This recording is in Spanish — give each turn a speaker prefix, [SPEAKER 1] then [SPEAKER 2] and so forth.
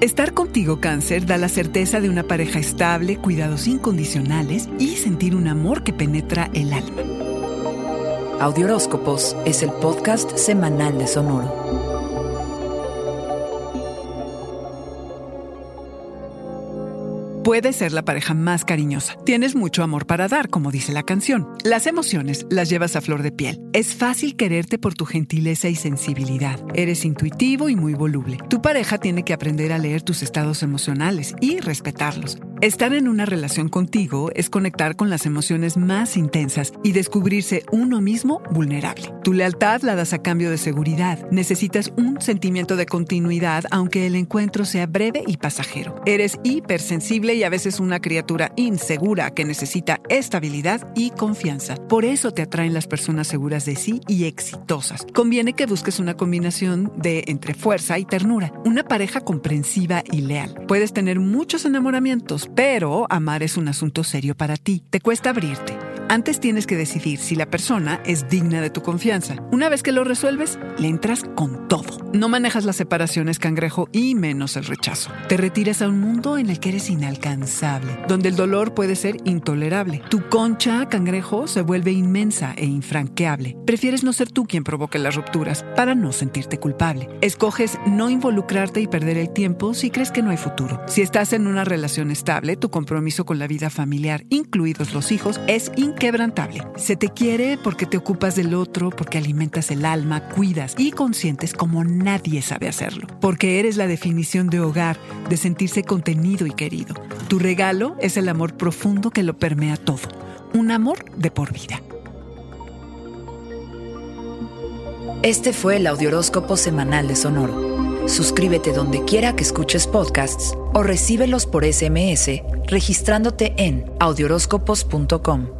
[SPEAKER 1] Estar contigo, cáncer, da la certeza de una pareja estable, cuidados incondicionales y sentir un amor que penetra el alma.
[SPEAKER 2] Audioróscopos es el podcast semanal de Sonoro.
[SPEAKER 1] Puede ser la pareja más cariñosa. Tienes mucho amor para dar, como dice la canción. Las emociones las llevas a flor de piel. Es fácil quererte por tu gentileza y sensibilidad. Eres intuitivo y muy voluble. Tu pareja tiene que aprender a leer tus estados emocionales y respetarlos. Estar en una relación contigo es conectar con las emociones más intensas y descubrirse uno mismo vulnerable. Tu lealtad la das a cambio de seguridad. Necesitas un sentimiento de continuidad aunque el encuentro sea breve y pasajero. Eres hipersensible y a veces una criatura insegura que necesita estabilidad y confianza. Por eso te atraen las personas seguras de sí y exitosas. Conviene que busques una combinación de entre fuerza y ternura. Una pareja comprensiva y leal. Puedes tener muchos enamoramientos, pero amar es un asunto serio para ti. Te cuesta abrirte. Antes tienes que decidir si la persona es digna de tu confianza. Una vez que lo resuelves, le entras con todo. No manejas las separaciones, cangrejo, y menos el rechazo. Te retiras a un mundo en el que eres inalcanzable, donde el dolor puede ser intolerable. Tu concha, cangrejo, se vuelve inmensa e infranqueable. Prefieres no ser tú quien provoque las rupturas para no sentirte culpable. Escoges no involucrarte y perder el tiempo si crees que no hay futuro. Si estás en una relación estable, tu compromiso con la vida familiar, incluidos los hijos, es inquebrantable. Se te quiere porque te ocupas del otro, porque alimentas el alma, cuidas y consientes como nadie sabe hacerlo. Porque eres la definición de hogar, de sentirse contenido y querido. Tu regalo es el amor profundo que lo permea todo. Un amor de por vida.
[SPEAKER 2] Este fue el Audioróscopo semanal de Sonoro. Suscríbete donde quiera que escuches podcasts o recíbelos por SMS registrándote en audioróscopos.com.